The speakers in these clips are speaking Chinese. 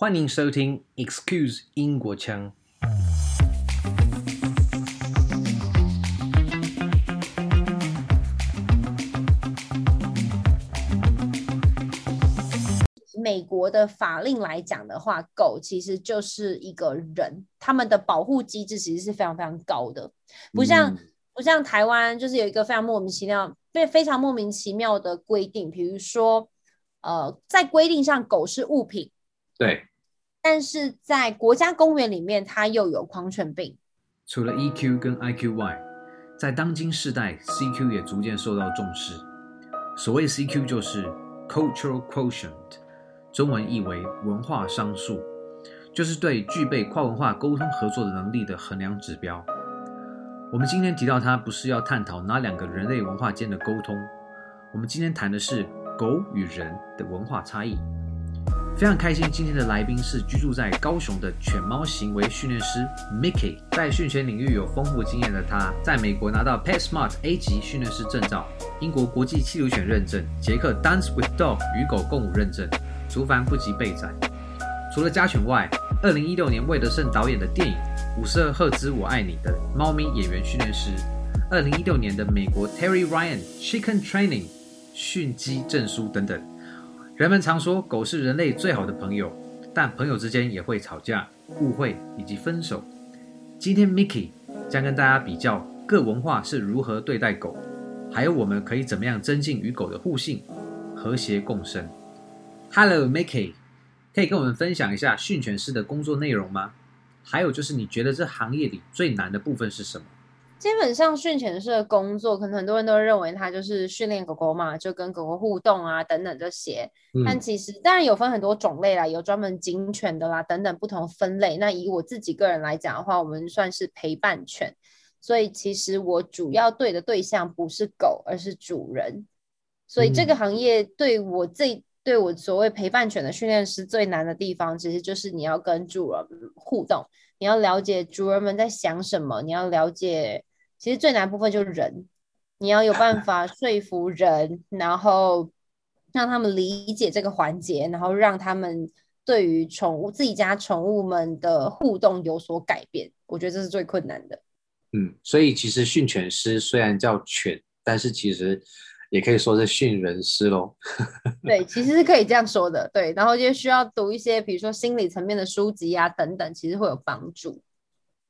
欢迎收听 Excuse 英国腔。美国的法令来讲的话，狗其实就是一个人，他们的保护机制其实是非常非常高的，不像、嗯、不像台湾，就是有一个非常莫名其妙、非非常莫名其妙的规定，比如说，呃，在规定上狗是物品，对，但是在国家公园里面，它又有狂犬病。除了 EQ 跟 IQ 外，在当今世代，CQ 也逐渐受到重视。所谓 CQ 就是 Cultural Quotient。中文译为文化商数，就是对具备跨文化沟通合作的能力的衡量指标。我们今天提到它，不是要探讨哪两个人类文化间的沟通，我们今天谈的是狗与人的文化差异。非常开心，今天的来宾是居住在高雄的犬猫行为训练师 Mickey，在训犬领域有丰富经验的他，在美国拿到 PetSmart A 级训练师证照，英国国际缉毒犬认证，捷克 Dance with Dog 与狗共舞认证。族繁不及备载。除了家犬外，二零一六年魏德胜导演的电影《五十二赫兹我爱你》的猫咪演员训练师，二零一六年的美国 Terry Ryan Chicken Training 训鸡证书等等。人们常说狗是人类最好的朋友，但朋友之间也会吵架、误会以及分手。今天 Mickey 将跟大家比较各文化是如何对待狗，还有我们可以怎么样增进与狗的互信、和谐共生。Hello，Mickey，可以跟我们分享一下训犬师的工作内容吗？还有就是，你觉得这行业里最难的部分是什么？基本上训犬师的工作，可能很多人都认为它就是训练狗狗嘛，就跟狗狗互动啊等等这些。嗯、但其实当然有分很多种类啦，有专门警犬的啦等等不同分类。那以我自己个人来讲的话，我们算是陪伴犬，所以其实我主要对的对象不是狗，而是主人。所以这个行业对我最、嗯对我所谓陪伴犬的训练师最难的地方，其实就是你要跟主人互动，你要了解主人们在想什么，你要了解，其实最难部分就是人，你要有办法 说服人，然后让他们理解这个环节，然后让他们对于宠物自己家宠物们的互动有所改变。我觉得这是最困难的。嗯，所以其实训犬师虽然叫犬，但是其实。也可以说是训人师喽，对，其实是可以这样说的，对，然后就需要读一些，比如说心理层面的书籍啊等等，其实会有帮助。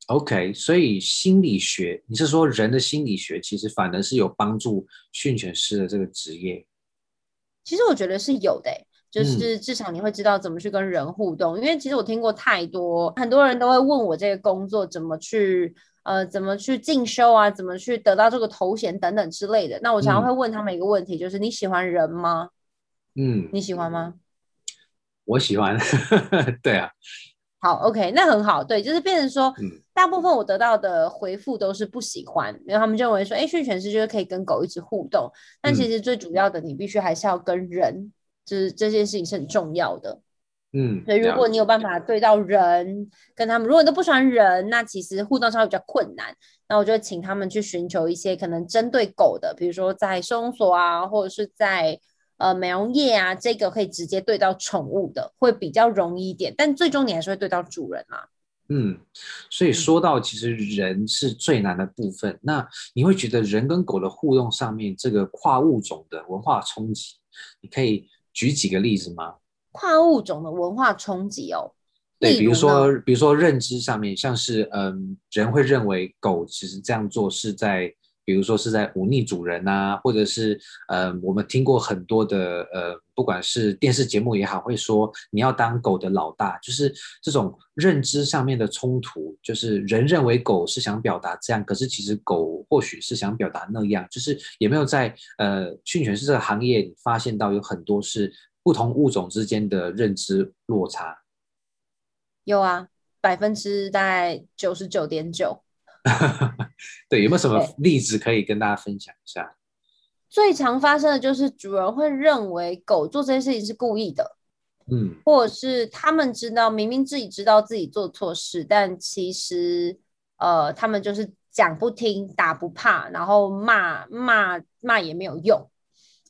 OK，所以心理学，你是说人的心理学，其实反而是有帮助训犬师的这个职业？其实我觉得是有的，就是至少你会知道怎么去跟人互动，嗯、因为其实我听过太多，很多人都会问我这个工作怎么去。呃，怎么去进修啊？怎么去得到这个头衔等等之类的？那我常常会问他们一个问题，嗯、就是你喜欢人吗？嗯，你喜欢吗？我喜欢，对啊。好，OK，那很好，对，就是变成说，嗯、大部分我得到的回复都是不喜欢，因为他们认为说，哎，训犬师就是可以跟狗一直互动，但其实最主要的，你必须还是要跟人，就是这件事情是很重要的。嗯，所以如果你有办法对到人，跟他们，如果你都不喜欢人，那其实互动上会比较困难。那我就请他们去寻求一些可能针对狗的，比如说在收容所啊，或者是在呃美容业啊，这个可以直接对到宠物的，会比较容易一点。但最终你还是会对到主人啊。嗯，所以说到其实人是最难的部分。嗯、那你会觉得人跟狗的互动上面，这个跨物种的文化冲击，你可以举几个例子吗？跨物种的文化冲击哦，对，比如说，比如说认知上面，像是嗯，人会认为狗其实这样做是在，比如说是在忤逆主人啊，或者是呃，我们听过很多的呃，不管是电视节目也好，会说你要当狗的老大，就是这种认知上面的冲突，就是人认为狗是想表达这样，可是其实狗或许是想表达那样，就是有没有在呃训犬师这个行业发现到有很多是。不同物种之间的认知落差，有啊，百分之大概九十九点九。对，有没有什么例子可以跟大家分享一下？最常发生的就是主人会认为狗做这件事情是故意的，嗯，或者是他们知道明明自己知道自己做错事，但其实呃，他们就是讲不听、打不怕，然后骂骂骂也没有用。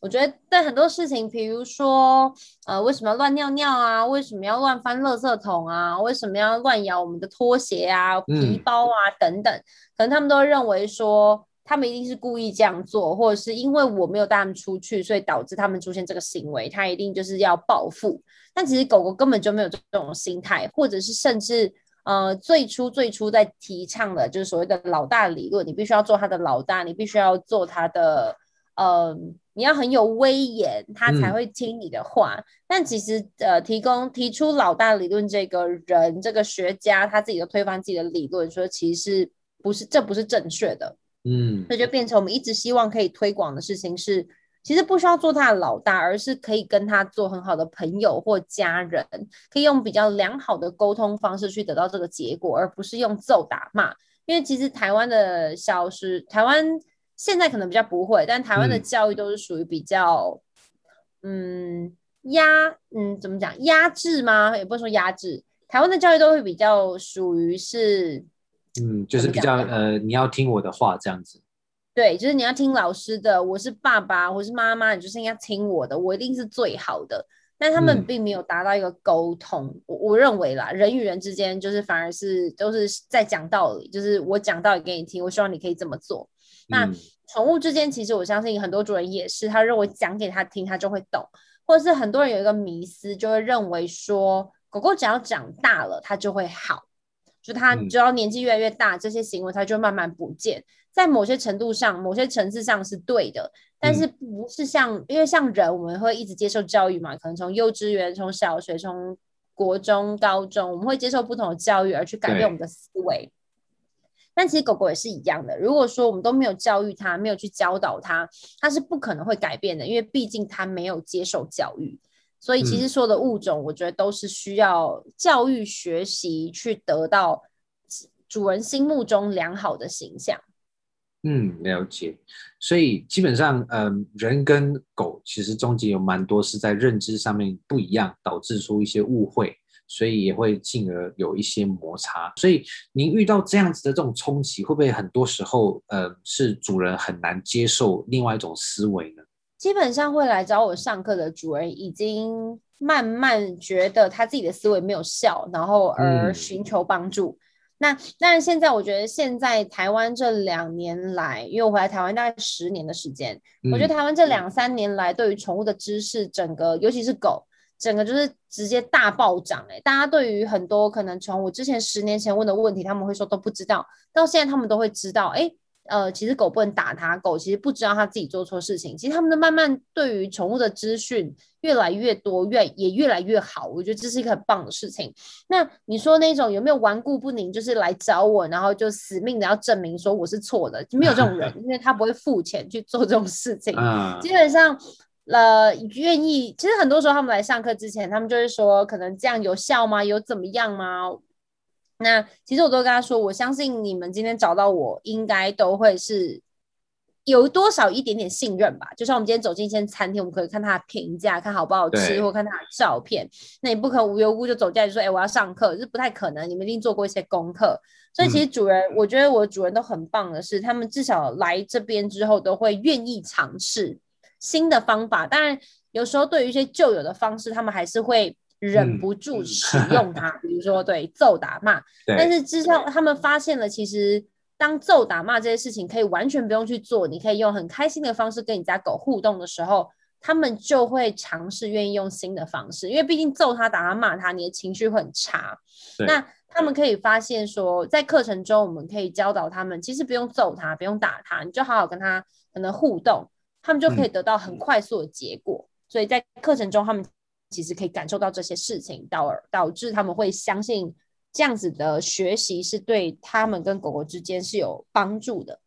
我觉得对很多事情，比如说，呃，为什么要乱尿尿啊？为什么要乱翻垃圾桶啊？为什么要乱咬我们的拖鞋啊、皮包啊等等？可能他们都认为说，他们一定是故意这样做，或者是因为我没有带他们出去，所以导致他们出现这个行为，他一定就是要报复。但其实狗狗根本就没有这种心态，或者是甚至，呃，最初最初在提倡的就是所谓的老大理论，你必须要做他的老大，你必须要做他的，呃。你要很有威严，他才会听你的话。嗯、但其实，呃，提供提出老大理论这个人，这个学家他自己都推翻自己的理论，说其实不是，这不是正确的。嗯，那就变成我们一直希望可以推广的事情是，其实不需要做他的老大，而是可以跟他做很好的朋友或家人，可以用比较良好的沟通方式去得到这个结果，而不是用揍打骂。因为其实台湾的小时，台湾。现在可能比较不会，但台湾的教育都是属于比较，嗯，嗯压，嗯，怎么讲压制吗？也不是说压制，台湾的教育都会比较属于是，嗯，就是比较呃，你要听我的话这样子。对，就是你要听老师的，我是爸爸，我是妈妈，你就是应该听我的，我一定是最好的。但他们并没有达到一个沟通，嗯、我我认为啦，人与人之间就是反而是都是在讲道理，就是我讲道理给你听，我希望你可以这么做。那宠物之间，其实我相信很多主人也是，他认为讲给他听，他就会懂，或者是很多人有一个迷思，就会认为说，狗狗只要长大了，它就会好，就它只要年纪越来越大，这些行为它就慢慢不见。在某些程度上，某些层次上是对的，但是不是像，因为像人，我们会一直接受教育嘛，可能从幼稚园、从小学、从国中、高中，我们会接受不同的教育而去改变我们的思维。但其实狗狗也是一样的。如果说我们都没有教育它，没有去教导它，它是不可能会改变的，因为毕竟它没有接受教育。所以其实所有的物种，我觉得都是需要教育学习，去得到主人心目中良好的形象。嗯，了解。所以基本上，嗯、呃，人跟狗其实中间有蛮多是在认知上面不一样，导致出一些误会。所以也会进而有一些摩擦。所以您遇到这样子的这种冲击，会不会很多时候，呃，是主人很难接受另外一种思维呢？基本上会来找我上课的主人，已经慢慢觉得他自己的思维没有效，然后而寻求帮助。嗯、那但是现在我觉得，现在台湾这两年来，因为我回来台湾大概十年的时间，嗯、我觉得台湾这两三年来对于宠物的知识，整个尤其是狗。整个就是直接大暴涨哎！大家对于很多可能从我之前十年前问的问题，他们会说都不知道，到现在他们都会知道。哎，呃，其实狗不能打它，狗其实不知道它自己做错事情。其实他们的慢慢对于宠物的资讯越来越多，越也越来越好。我觉得这是一个很棒的事情。那你说那种有没有顽固不宁，就是来找我，然后就死命的要证明说我是错的？没有这种人，因为他不会付钱去做这种事情。基本上。呃，愿意，其实很多时候他们来上课之前，他们就是说，可能这样有效吗？有怎么样吗？那其实我都跟他说，我相信你们今天找到我，应该都会是有多少一点点信任吧。就像我们今天走进一间餐厅，我们可以看他的评价，看好不好吃，或看他的照片。那你不可能无缘无故就走进来就说，哎，我要上课，这不太可能。你们一定做过一些功课。所以其实主人，嗯、我觉得我的主人都很棒的是，他们至少来这边之后都会愿意尝试。新的方法，当然有时候对于一些旧有的方式，他们还是会忍不住使用它。嗯、比如说，对揍打骂，但是之后他们发现了，其实当揍打骂这些事情可以完全不用去做，你可以用很开心的方式跟你家狗互动的时候，他们就会尝试愿意用新的方式。因为毕竟揍他、打他、骂他，你的情绪会很差。那他们可以发现说，在课程中我们可以教导他们，其实不用揍他，不用打他，你就好好跟他可能互动。他们就可以得到很快速的结果，嗯、所以在课程中，他们其实可以感受到这些事情，导导致他们会相信这样子的学习是对他们跟狗狗之间是有帮助的。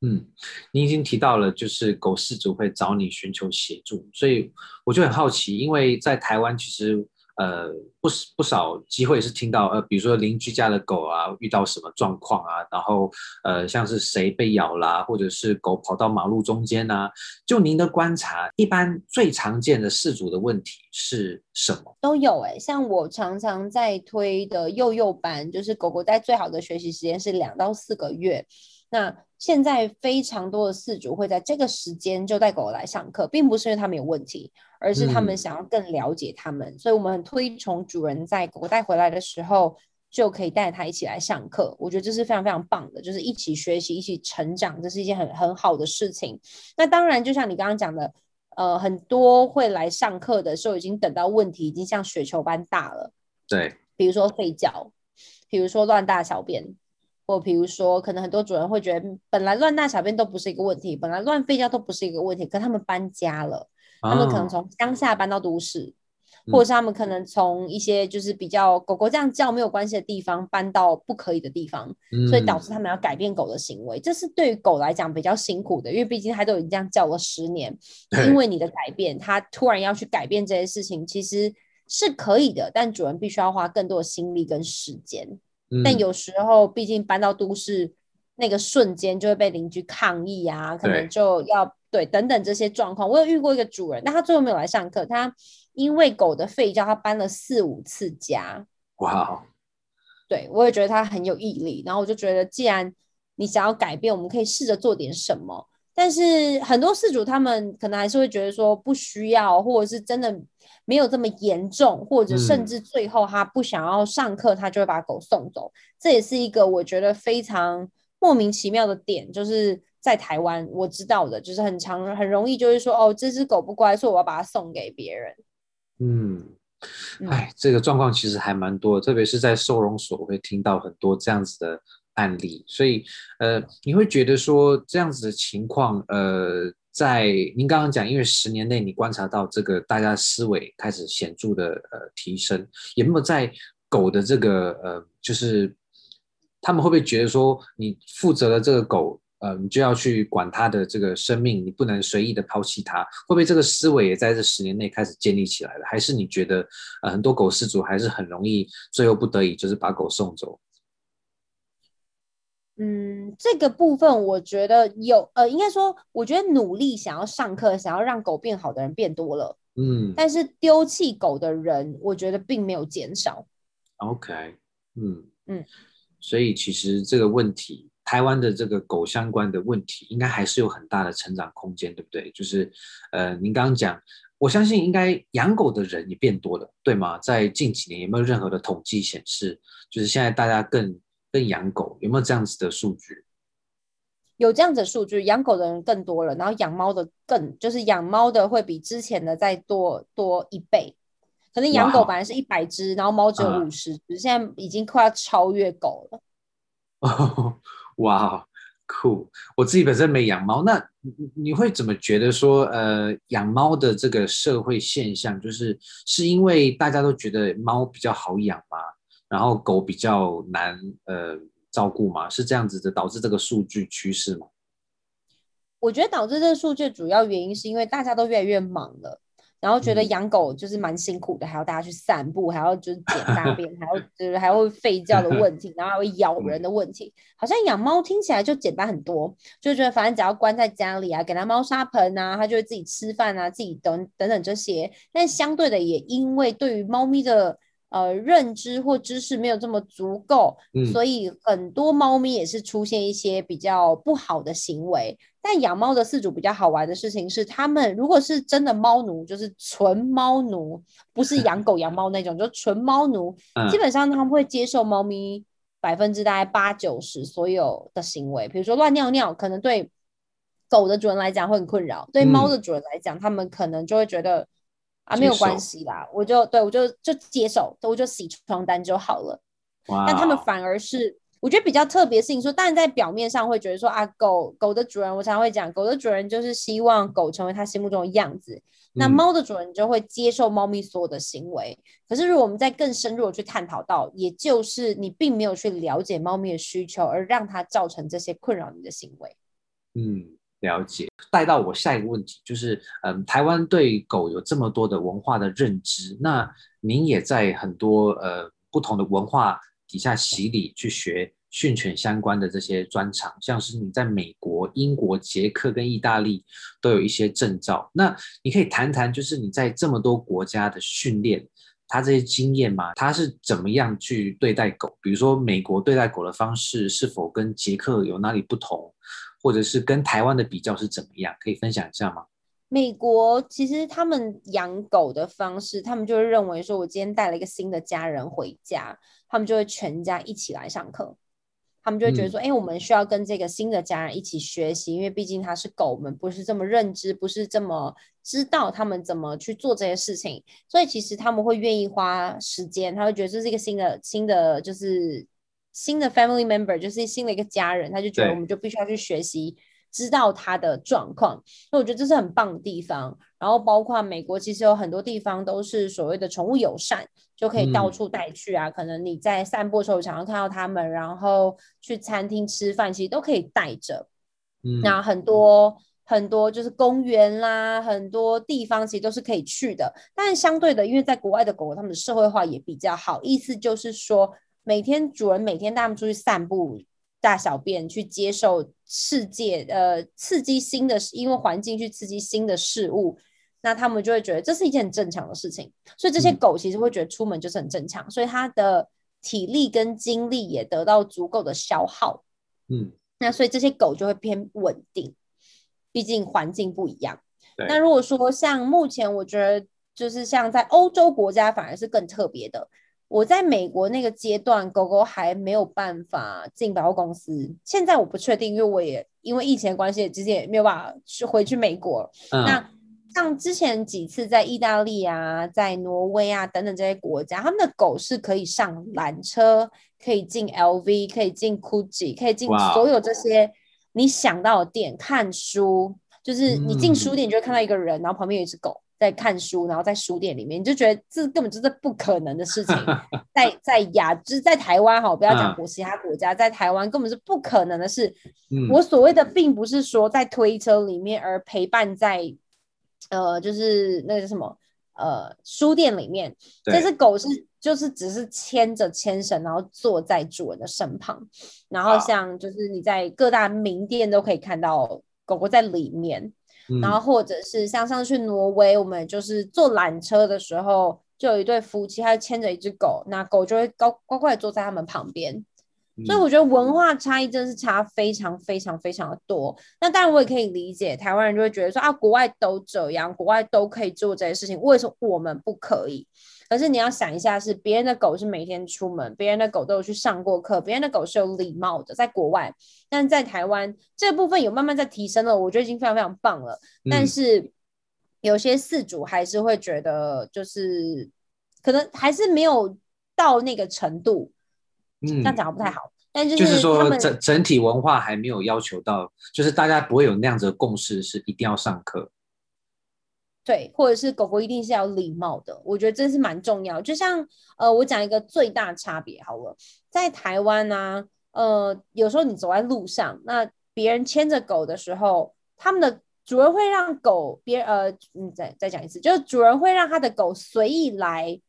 嗯，你已经提到了，就是狗饲主会找你寻求协助，所以我就很好奇，因为在台湾其实。呃，不不少机会是听到，呃，比如说邻居家的狗啊，遇到什么状况啊，然后呃，像是谁被咬啦，或者是狗跑到马路中间啊，就您的观察，一般最常见的饲主的问题是什么？都有哎、像我常常在推的幼幼班，就是狗狗在最好的学习时间是两到四个月。那现在非常多的饲主会在这个时间就带狗来上课，并不是因为他们有问题，而是他们想要更了解他们。嗯、所以，我们很推崇主人在狗带回来的时候就可以带它一起来上课。我觉得这是非常非常棒的，就是一起学习、一起成长，这是一件很很好的事情。那当然，就像你刚刚讲的，呃，很多会来上课的时候已经等到问题已经像雪球般大了。对，比如说吠叫，比如说乱大小便。或比如说，可能很多主人会觉得，本来乱大小便都不是一个问题，本来乱吠叫都不是一个问题，可他们搬家了，他们可能从乡下搬到都市，哦、或者是他们可能从一些就是比较狗狗这样叫没有关系的地方搬到不可以的地方，嗯、所以导致他们要改变狗的行为，这是对于狗来讲比较辛苦的，因为毕竟它都已经这样叫了十年，因为你的改变，它突然要去改变这些事情，其实是可以的，但主人必须要花更多的心力跟时间。但有时候，毕竟搬到都市，那个瞬间就会被邻居抗议啊，可能就要对，对等等这些状况。我有遇过一个主人，但他最后没有来上课，他因为狗的吠叫，他搬了四五次家。哇！对，我也觉得他很有毅力。然后我就觉得，既然你想要改变，我们可以试着做点什么。但是很多事主他们可能还是会觉得说不需要，或者是真的。没有这么严重，或者甚至最后他不想要上课，嗯、他就会把狗送走。这也是一个我觉得非常莫名其妙的点，就是在台湾我知道的，就是很常很容易就是说，哦，这只狗不乖，所以我要把它送给别人。嗯，哎，这个状况其实还蛮多的，特别是在收容所会听到很多这样子的案例，所以呃，你会觉得说这样子的情况，呃。在您刚刚讲，因为十年内你观察到这个大家思维开始显著的呃提升，有没有在狗的这个呃，就是他们会不会觉得说你负责了这个狗，呃，你就要去管它的这个生命，你不能随意的抛弃它？会不会这个思维也在这十年内开始建立起来了？还是你觉得呃很多狗饲主还是很容易最后不得已就是把狗送走？嗯，这个部分我觉得有，呃，应该说，我觉得努力想要上课，想要让狗变好的人变多了，嗯，但是丢弃狗的人，我觉得并没有减少。OK，嗯嗯，所以其实这个问题，台湾的这个狗相关的问题，应该还是有很大的成长空间，对不对？就是，呃，您刚刚讲，我相信应该养狗的人也变多了，对吗？在近几年有没有任何的统计显示，就是现在大家更更养狗有没有这样子的数据？有这样子的数据，养狗的人更多了，然后养猫的更就是养猫的会比之前的再多多一倍。可能养狗本来是一百只，然后猫只有五十只，现在已经快要超越狗了。哦，哇，酷！我自己本身没养猫，那你会怎么觉得说，呃，养猫的这个社会现象，就是是因为大家都觉得猫比较好养吗？然后狗比较难呃照顾嘛？是这样子的，导致这个数据趋势吗？我觉得导致这个数据主要原因是因为大家都越来越忙了，然后觉得养狗就是蛮辛苦的，嗯、还要大家去散步，还要就是捡大便，还要就是还会吠叫的问题，然后还会咬人的问题。好像养猫听起来就简单很多，就觉得反正只要关在家里啊，给它猫砂盆啊，它就会自己吃饭啊，自己等等等这些。但相对的，也因为对于猫咪的呃，认知或知识没有这么足够，嗯，所以很多猫咪也是出现一些比较不好的行为。但养猫的饲主比较好玩的事情是，他们如果是真的猫奴，就是纯猫奴，不是 养狗养猫那种，就纯猫奴，基本上他们会接受猫咪百分之大概八九十所有的行为，比如说乱尿尿，可能对狗的主人来讲会很困扰，对猫的主人来讲，他们可能就会觉得。啊，没有关系啦，我就对我就就接受，我就洗床单就好了。但他们反而是我觉得比较特别的事情，说当然在表面上会觉得说啊，狗狗的主人，我常常会讲，狗的主人就是希望狗成为他心目中的样子。那猫的主人就会接受猫咪所有的行为。嗯、可是如果我们在更深入的去探讨到，也就是你并没有去了解猫咪的需求，而让它造成这些困扰你的行为。嗯。了解，带到我下一个问题，就是，嗯，台湾对狗有这么多的文化的认知，那您也在很多呃不同的文化底下洗礼，去学训犬相关的这些专长，像是你在美国、英国、捷克跟意大利都有一些证照，那你可以谈谈，就是你在这么多国家的训练，他这些经验吗？他是怎么样去对待狗？比如说美国对待狗的方式是否跟捷克有哪里不同，或者是跟台湾的比较是怎么样？可以分享一下吗？美国其实他们养狗的方式，他们就会认为说，我今天带了一个新的家人回家，他们就会全家一起来上课。他们就会觉得说，哎、嗯欸，我们需要跟这个新的家人一起学习，因为毕竟他是狗，我们不是这么认知，不是这么知道他们怎么去做这些事情，所以其实他们会愿意花时间，他会觉得这是一个新的新的就是新的 family member，就是新的一个家人，他就觉得我们就必须要去学习。知道他的状况，那我觉得这是很棒的地方。然后包括美国，其实有很多地方都是所谓的宠物友善，就可以到处带去啊。嗯、可能你在散步的时候想要看到他们，然后去餐厅吃饭，其实都可以带着。嗯，那很多很多就是公园啦，很多地方其实都是可以去的。但相对的，因为在国外的狗狗，它们的社会化也比较好，意思就是说，每天主人每天带他们出去散步。大小便去接受世界，呃，刺激新的，因为环境去刺激新的事物，那他们就会觉得这是一件很正常的事情。所以这些狗其实会觉得出门就是很正常，嗯、所以它的体力跟精力也得到足够的消耗。嗯，那所以这些狗就会偏稳定，毕竟环境不一样。那如果说像目前，我觉得就是像在欧洲国家，反而是更特别的。我在美国那个阶段，狗狗还没有办法进百货公司。现在我不确定，因为我也因为疫情的关系，直接也没有办法去回去美国。嗯。那像之前几次在意大利啊、在挪威啊等等这些国家，他们的狗是可以上缆车，可以进 LV，可以进 Gucci，可以进所有这些你想到的店看书。就是你进书店，你就会看到一个人，然后旁边有一只狗。在看书，然后在书店里面，你就觉得这根本就是不可能的事情。在在亚，就是在台湾哈，不要讲国其他国家，在台湾根本是不可能的事。嗯、我所谓的，并不是说在推车里面，而陪伴在呃，就是那个什么呃书店里面，这只狗是就是只是牵着牵绳，然后坐在主人的身旁，然后像就是你在各大名店都可以看到狗狗在里面。然后或者是像上次去挪威，我们就是坐缆车的时候，就有一对夫妻，他牵着一只狗，那狗就会高乖乖地坐在他们旁边。所以我觉得文化差异真的是差非常非常非常的多。那当然我也可以理解，台湾人就会觉得说啊，国外都这样，国外都可以做这些事情，为什么我们不可以？可是你要想一下，是别人的狗是每天出门，别人的狗都有去上过课，别人的狗是有礼貌的，在国外，但在台湾这部分有慢慢在提升了，我觉得已经非常非常棒了。嗯、但是有些饲主还是会觉得，就是可能还是没有到那个程度，嗯，这样讲的不太好。但就是，就是说整整体文化还没有要求到，就是大家不会有那样子的共识，是一定要上课。对，或者是狗狗一定是要礼貌的，我觉得真是蛮重要。就像呃，我讲一个最大差别好了，在台湾呢、啊，呃，有时候你走在路上，那别人牵着狗的时候，他们的主人会让狗别呃，你再再讲一次，就是主人会让他的狗随意来，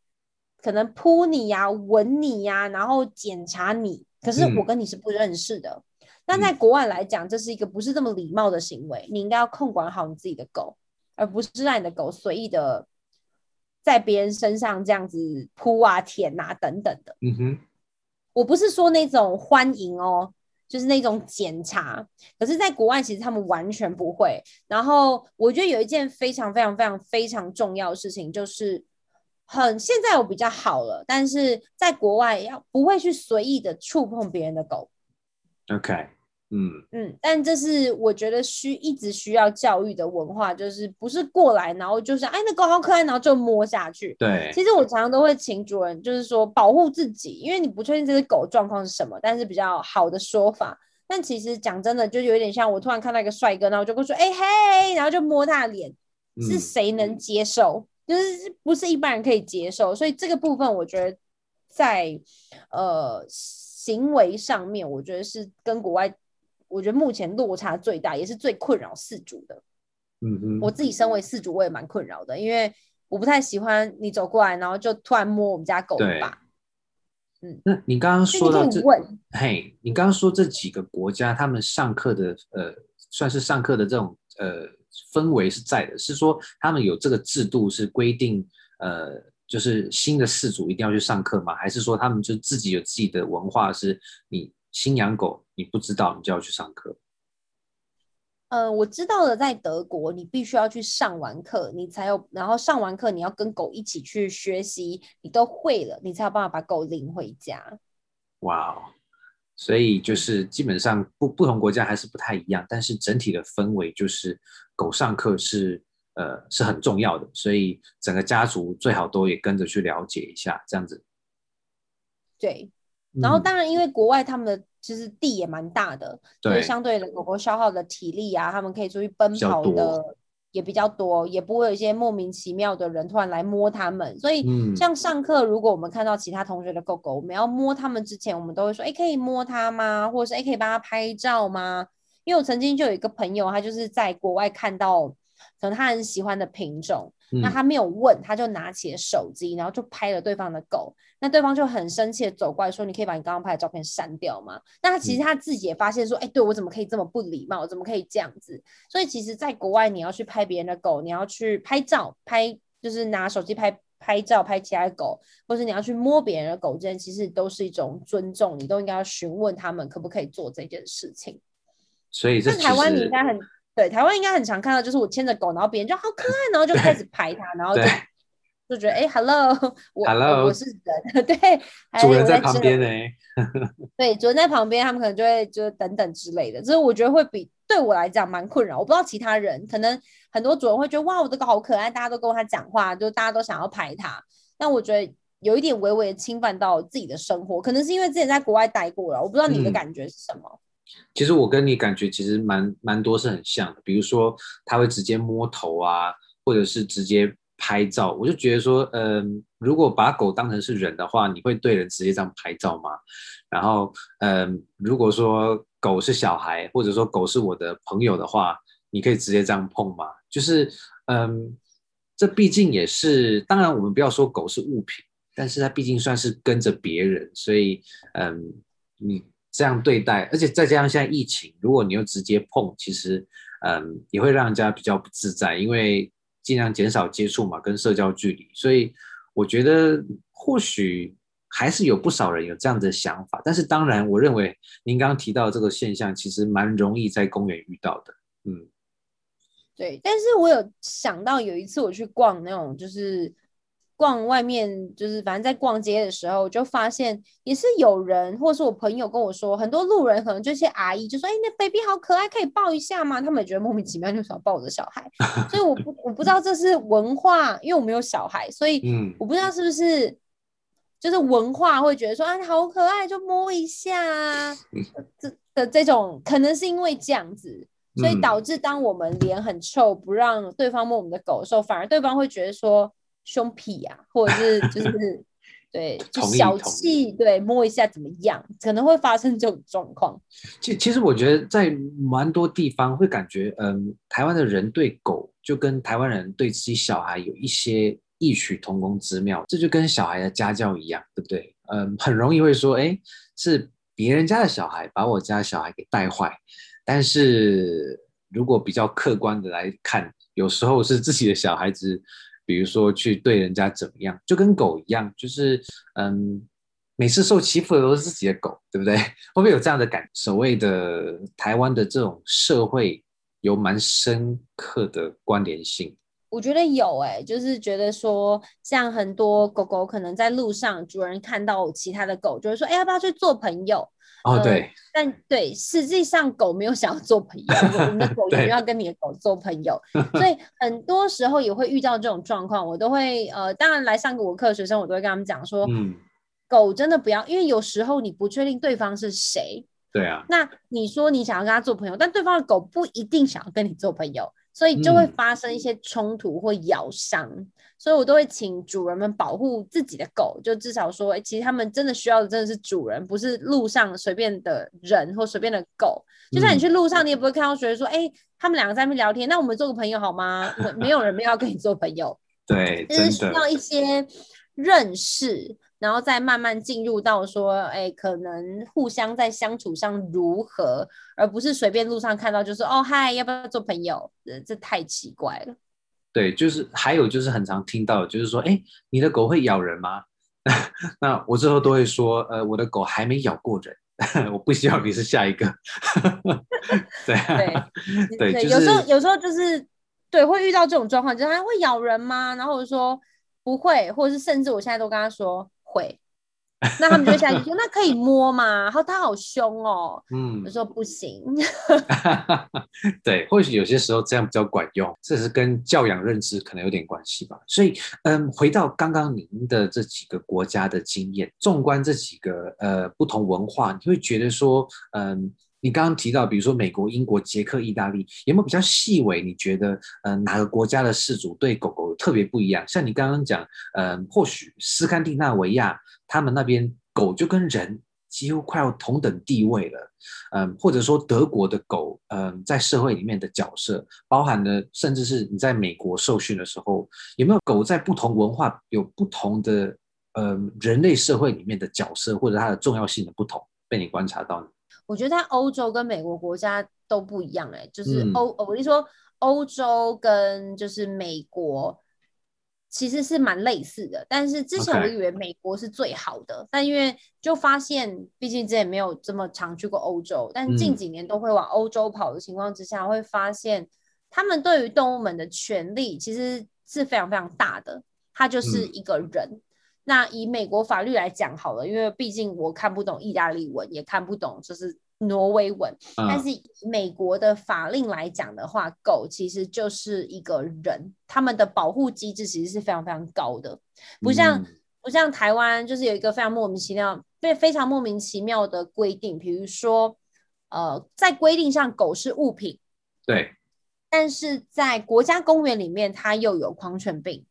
可能扑你呀、啊、闻你呀、啊，然后检查你。可是我跟你是不认识的，嗯、但在国外来讲，这是一个不是这么礼貌的行为，你应该要控管好你自己的狗。而不是让你的狗随意的在别人身上这样子扑啊、舔啊等等的。嗯哼，我不是说那种欢迎哦，就是那种检查。可是，在国外其实他们完全不会。然后，我觉得有一件非常非常非常非常重要的事情，就是很现在我比较好了，但是在国外要不会去随意的触碰别人的狗。OK。嗯嗯，但这是我觉得需一直需要教育的文化，就是不是过来然后就是哎那狗好可爱，然后就摸下去。对，其实我常常都会请主人，就是说保护自己，因为你不确定这只狗状况是什么，但是比较好的说法。但其实讲真的，就有点像我突然看到一个帅哥，然后我就会说哎嘿，然后就摸他的脸，是谁能接受？嗯、就是不是一般人可以接受，所以这个部分我觉得在呃行为上面，我觉得是跟国外。我觉得目前落差最大，也是最困扰四主的。嗯嗯，我自己身为四主，我也蛮困扰的，因为我不太喜欢你走过来，然后就突然摸我们家狗吧。嗯，那你刚刚说到这，嘿，你刚刚说这几个国家，他们上课的呃，算是上课的这种呃氛围是在的，是说他们有这个制度是规定呃，就是新的饲主一定要去上课吗？还是说他们就自己有自己的文化，是你新养狗你不知道，你就要去上课？嗯、呃，我知道了，在德国你必须要去上完课，你才有，然后上完课你要跟狗一起去学习，你都会了，你才有办法把狗领回家。哇哦！所以就是基本上不不同国家还是不太一样，但是整体的氛围就是狗上课是。呃，是很重要的，所以整个家族最好都也跟着去了解一下，这样子。对，然后当然，因为国外他们的其实地也蛮大的，所以相对的狗狗消耗的体力啊，他们可以出去奔跑的也比较多，也不会有一些莫名其妙的人突然来摸他们。所以像上课，如果我们看到其他同学的狗狗，我们要摸他们之前，我们都会说：“哎，可以摸它吗？”或者是“哎，可以帮它拍照吗？”因为我曾经就有一个朋友，他就是在国外看到。可能他很喜欢的品种，那他没有问，他就拿起了手机，然后就拍了对方的狗。那对方就很生气的走过来说：“你可以把你刚刚拍的照片删掉吗？”那他其实他自己也发现说：“哎，对我怎么可以这么不礼貌？怎么可以这样子？”所以其实，在国外你要去拍别人的狗，你要去拍照，拍就是拿手机拍拍照，拍其他的狗，或是你要去摸别人的狗，这件其实都是一种尊重，你都应该要询问他们可不可以做这件事情。所以在台湾你应该很。对，台湾应该很常看到，就是我牵着狗，然后别人就好可爱，然后就开始拍它，然后就就觉得哎，hello，我 hello，我是人，对，主人在旁边呢，对，主人在旁边，他们可能就会就等等之类的，所以我觉得会比对我来讲蛮困扰。我不知道其他人，可能很多主人会觉得哇，我这个好可爱，大家都跟他讲话，就大家都想要拍它。但我觉得有一点微微的侵犯到自己的生活，可能是因为之前在国外待过了，我不知道你的感觉是什么。嗯其实我跟你感觉其实蛮蛮多是很像的，比如说他会直接摸头啊，或者是直接拍照，我就觉得说，嗯、呃，如果把狗当成是人的话，你会对人直接这样拍照吗？然后，嗯、呃，如果说狗是小孩，或者说狗是我的朋友的话，你可以直接这样碰吗？就是，嗯、这毕竟也是，当然我们不要说狗是物品，但是它毕竟算是跟着别人，所以，嗯、你。这样对待，而且再加上现在疫情，如果你又直接碰，其实，嗯，也会让人家比较不自在，因为尽量减少接触嘛，跟社交距离。所以我觉得或许还是有不少人有这样的想法，但是当然，我认为您刚刚提到这个现象，其实蛮容易在公园遇到的。嗯，对，但是我有想到有一次我去逛那种就是。逛外面就是，反正在逛街的时候，就发现也是有人，或者是我朋友跟我说，很多路人可能这些阿姨就说：“哎、欸，那 baby 好可爱，可以抱一下吗？”他们也觉得莫名其妙，就想抱着小孩。所以我不我不知道这是文化，因为我没有小孩，所以我不知道是不是就是文化会觉得说啊，好可爱，就摸一下啊，这的这种可能是因为这样子，所以导致当我们脸很臭，不让对方摸我们的狗的时候，反而对方会觉得说。凶屁呀、啊，或者是 就是对，就小气，对，摸一下怎么样？可能会发生这种状况。其其实我觉得在蛮多地方会感觉，嗯，台湾的人对狗就跟台湾人对自己小孩有一些异曲同工之妙，这就跟小孩的家教一样，对不对？嗯，很容易会说，哎，是别人家的小孩把我家的小孩给带坏。但是如果比较客观的来看，有时候是自己的小孩子。比如说去对人家怎么样，就跟狗一样，就是嗯，每次受欺负的都是自己的狗，对不对？会不会有这样的感？所谓的台湾的这种社会有蛮深刻的关联性。我觉得有哎、欸，就是觉得说，像很多狗狗可能在路上，主人看到其他的狗，就会说，哎，要不要去做朋友？哦，对。呃、但对，实际上狗没有想要做朋友，我们的狗也没有要跟你的狗做朋友，所以 很多时候也会遇到这种状况。我都会呃，当然来上过我课的学生，我都会跟他们讲说，嗯，狗真的不要，因为有时候你不确定对方是谁。对啊。那你说你想要跟他做朋友，但对方的狗不一定想要跟你做朋友。所以就会发生一些冲突或咬伤，嗯，所以我都会请主人们保护自己的狗，就至少说，欸，其实他们真的需要的真的是主人，不是路上随便的人或随便的狗。就算你去路上，你也不会看到学生说，哎，他们两个在那边聊天，那我们做个朋友好吗？没有人没有要跟你做朋友，对，就是需要一些认识。然后再慢慢进入到说，哎，可能互相在相处上如何，而不是随便路上看到就是哦嗨，要不要做朋友？这这太奇怪了。对，就是还有就是很常听到，就是说，哎，你的狗会咬人吗？那我之后都会说，呃，我的狗还没咬过人，我不希望你是下一个。对对对，有时候有时候就是对，会遇到这种状况，就是它会咬人吗？然后我就说不会，或者是甚至我现在都跟他说会。那他们就会下去说，那可以摸吗？然后他好凶哦。嗯，我说不行。对，或许有些时候这样比较管用，这是跟教养认知可能有点关系吧。所以，嗯，回到刚刚您的这几个国家的经验，纵观这几个呃不同文化，你会觉得说，嗯，你刚刚提到，比如说美国、英国、捷克、意大利，有没有比较细微？你觉得，嗯，哪个国家的饲主对狗狗特别不一样？像你刚刚讲，嗯，或许斯堪的纳维亚。他们那边狗就跟人几乎快要同等地位了，嗯，或者说德国的狗，嗯，在社会里面的角色，包含了甚至是你在美国受训的时候，有没有狗在不同文化有不同的，呃，人类社会里面的角色或者它的重要性的不同，被你观察到呢？我觉得在欧洲跟美国国家都不一样，欸，哎，就是欧，我跟你说，欧洲跟就是美国。其实是蛮类似的，但是之前我以为美国是最好的.但因为就发现，毕竟之前没有这么常去过欧洲，但近几年都会往欧洲跑的情况之下，嗯、会发现他们对于动物们的权利其实是非常非常大的。他就是一个人。嗯、那以美国法律来讲好了，因为毕竟我看不懂意大利文，也看不懂就是。挪威文，但是以美国的法令来讲的话，嗯、狗其实就是一个人，他们的保护机制其实是非常非常高的，不像、嗯、不像台湾，就是有一个非常莫名其妙、非非常莫名其妙的规定，比如说，呃，在规定上狗是物品，对，但是在国家公园里面它又有狂犬病，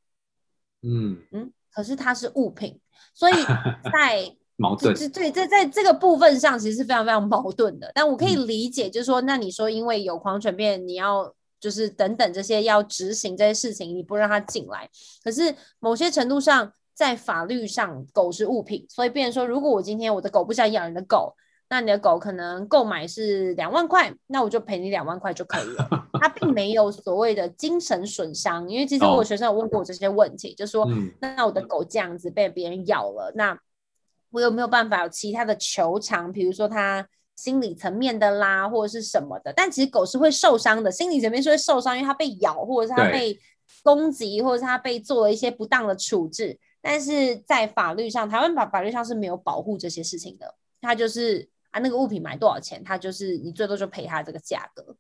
嗯。嗯，可是它是物品，所以 在。矛盾，对，在在这个部分上，其实是非常非常矛盾的。但我可以理解，就是说，嗯、那你说因为有狂犬病，你要就是等等这些要执行这些事情，你不让它进来。可是某些程度上，在法律上，狗是物品，所以变成说，如果我今天我的狗不想养人的狗，那你的狗可能购买是两万块，那我就赔你两万块就可以了。它并没有所谓的精神损伤，因为其实我学生有问过我这些问题，哦、就说，嗯、那我的狗这样子被别人咬了，那。我有没有办法有其他的求偿？比如说它心理层面的啦，或者是什么的？但其实狗是会受伤的，心理层面是会受伤，因为它被咬，或者是它被攻击，或者是它被做了一些不当的处置。但是在法律上，台湾法法律上是没有保护这些事情的。它就是啊，那个物品买多少钱，它就是你最多就赔它这个价格。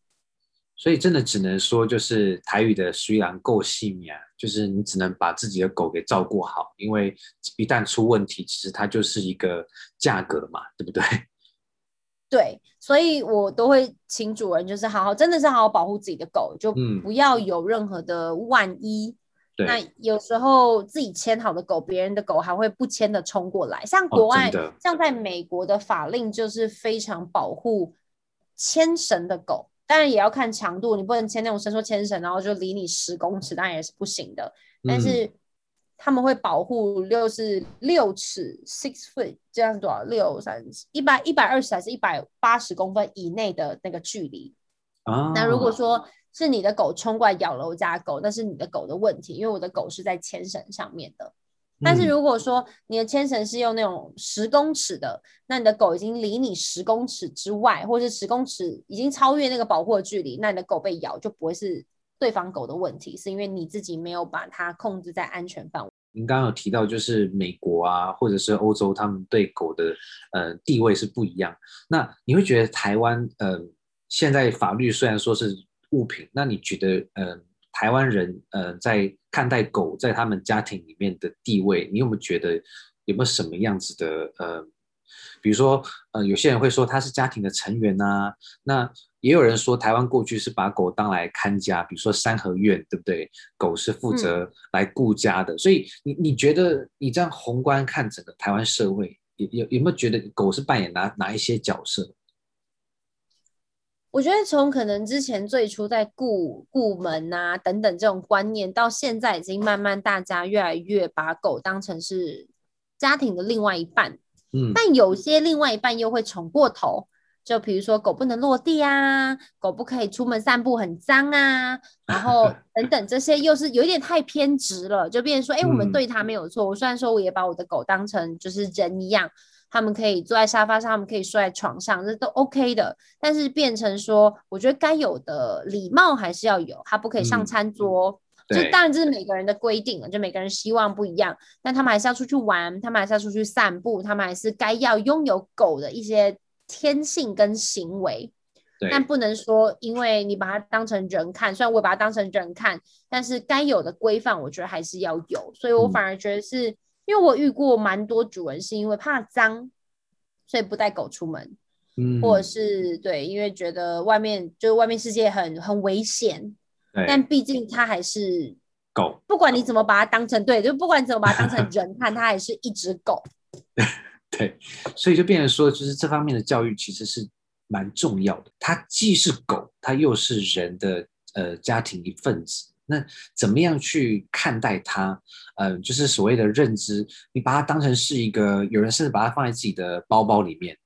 所以真的只能说，就是台语的虽然够细腻啊，就是你只能把自己的狗给照顾好，因为一旦出问题，其实它就是一个价格嘛，对不对？对，所以我都会请主人就是好好，真的是好好保护自己的狗，就不要有任何的万一。嗯、那有时候自己牵好的狗，别人的狗还会不牵的冲过来。像国外，哦、像在美国的法令就是非常保护牵绳的狗。当然也要看强度，你不能牵那种伸缩牵绳，然后就离你十公尺，当然也是不行的。但是他们会保护六是六尺 six foot，这样多少？六三一百一百二十还是一百八十公分以内的那个距离啊？那如果说是你的狗冲过来咬了我家狗，那是你的狗的问题，因为我的狗是在牵绳上面的。但是如果说你的牵绳是用那种十公尺的，那你的狗已经离你十公尺之外，或者是十公尺已经超越那个保护的距离，那你的狗被咬就不会是对方狗的问题，是因为你自己没有把它控制在安全范围。您刚刚有提到，就是美国啊，或者是欧洲，他们对狗的呃地位是不一样。那你会觉得台湾呃现在法律虽然说是物品，那你觉得呃？台湾人呃，在看待狗在他们家庭里面的地位，你有没有觉得有没有什么样子的呃，比如说呃，有些人会说他是家庭的成员呐、啊，那也有人说台湾过去是把狗当来看家，比如说三合院，对不对？狗是负责来顾家的，嗯、所以你你觉得你这样宏观看整个台湾社会，有有有没有觉得狗是扮演哪哪一些角色？我觉得从可能之前最初在顾顾门啊等等这种观念，到现在已经慢慢大家越来越把狗当成是家庭的另外一半。嗯，但有些另外一半又会宠过头，就比如说狗不能落地啊，狗不可以出门散步很脏啊，然后 等等这些又是有点太偏执了，就变成说，哎、欸，我们对它没有错。我虽然说我也把我的狗当成就是人一样，他们可以坐在沙发上，他们可以睡在床上，这都 OK 的。但是变成说，我觉得该有的礼貌还是要有，它不可以上餐桌。嗯、就当然这是每个人的规定了，就每个人希望不一样，但他们还是要出去玩，他们还是要出去散步，他们还是该要拥有狗的一些。天性跟行为，但不能说，因为你把它当成人看，虽然我把它当成人看，但是该有的规范，我觉得还是要有。所以我反而觉得是、嗯、因为我遇过蛮多主人是因为怕脏，所以不带狗出门，嗯，或者是对，因为觉得外面就是外面世界很很危险，但毕竟它还是狗，不管你怎么把它当成对，就不管你怎么把它当成人看，它还是一只狗。对，所以就变成说，就是这方面的教育其实是蛮重要的。它既是狗，它又是人的呃家庭一份子。那怎么样去看待它？嗯、就是所谓的认知，你把它当成是一个，有人甚至把它放在自己的包包里面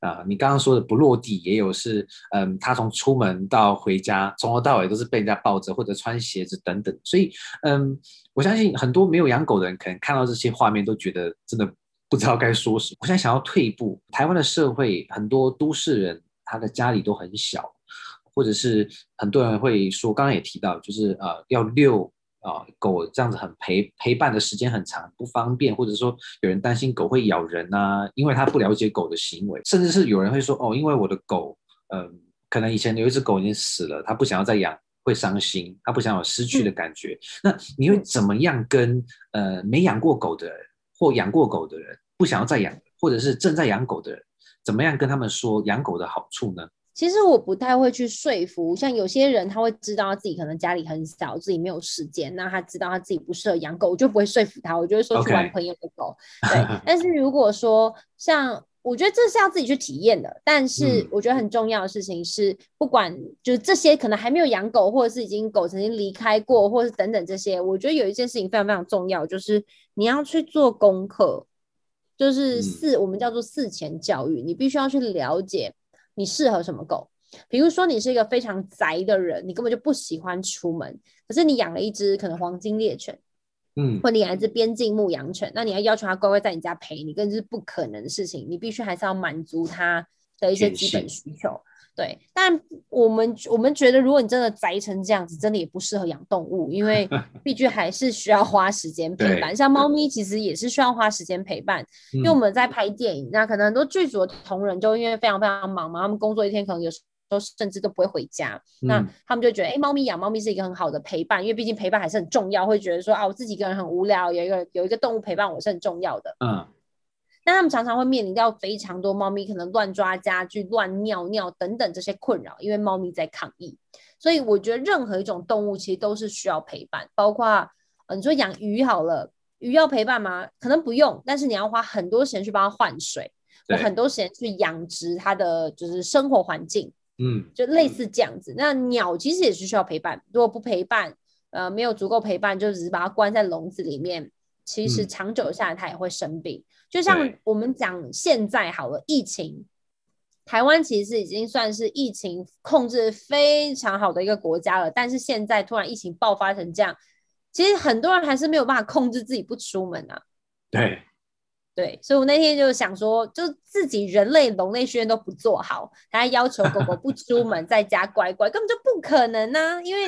啊、你刚刚说的不落地，也有是嗯，他、从出门到回家，从头到尾都是被人家抱着或者穿鞋子等等。所以嗯、我相信很多没有养狗的人，可能看到这些画面都觉得真的。不知道该说什么。我现在想要退一步，台湾的社会很多都市人，他的家里都很小，或者是很多人会说，刚刚也提到，就是呃要遛啊、呃、狗这样子很陪陪伴的时间很长，不方便，或者说有人担心狗会咬人啊，因为他不了解狗的行为，甚至是有人会说哦，因为我的狗，嗯、呃，可能以前有一只狗已经死了，他不想要再养，会伤心，他不想有失去的感觉。嗯、那你会怎么样跟呃没养过狗的人？或养过狗的人不想要再养，或者是正在养狗的人，怎么样跟他们说养狗的好处呢？其实我不太会去说服，像有些人他会知道他自己可能家里很小，自己没有时间，那他知道他自己不适合养狗，我就不会说服他，我就会说去玩朋友的狗。对，但是如果说像。我觉得这是要自己去体验的，但是我觉得很重要的事情是，不管就是这些可能还没有养狗，或者是已经狗曾经离开过，或者是等等这些，我觉得有一件事情非常非常重要，就是你要去做功课，就是事我们叫做事前教育，你必须要去了解你适合什么狗。比如说你是一个非常宅的人，你根本就不喜欢出门，可是你养了一只可能黄金猎犬。嗯，或你来自边境牧羊犬，那你要要求它乖乖在你家陪你，更是不可能的事情。你必须还是要满足它的一些基本需求。对，但我们我们觉得，如果你真的宅成这样子，真的也不适合养动物，因为 毕竟还是需要花时间陪伴。像猫咪其实也是需要花时间陪伴，嗯，因为我们在拍电影，那可能很多剧组的同仁就因为非常非常忙嘛，他们工作一天可能有时。候甚至都不会回家，嗯、那他们就觉得，哎、欸，猫咪养猫咪是一个很好的陪伴，因为毕竟陪伴还是很重要。会觉得说，啊，我自己一个人很无聊，有一个有一个动物陪伴我是很重要的。嗯，但他们常常会面临到非常多猫咪可能乱抓家具、乱尿尿等等这些困扰，因为猫咪在抗议。所以我觉得任何一种动物其实都是需要陪伴，包括，呃、你说养鱼好了，鱼要陪伴吗？可能不用，但是你要花很多时间去帮它换水，有很多时间去养殖它的就是生活环境。嗯，就类似这样子。嗯、那鸟其实也是需要陪伴，如果不陪伴，呃，没有足够陪伴，就只是把它关在笼子里面，其实长久下来他也会生病。嗯、就像我们讲现在好了，疫情，台湾其实已经算是疫情控制非常好的一个国家了，但是现在突然疫情爆发成这样，其实很多人还是没有办法控制自己不出门啊。对。对，所以我那天就想说，就自己人类笼内训练都不做好，还要求狗狗不出门，在家乖乖，根本就不可能呢、啊。因为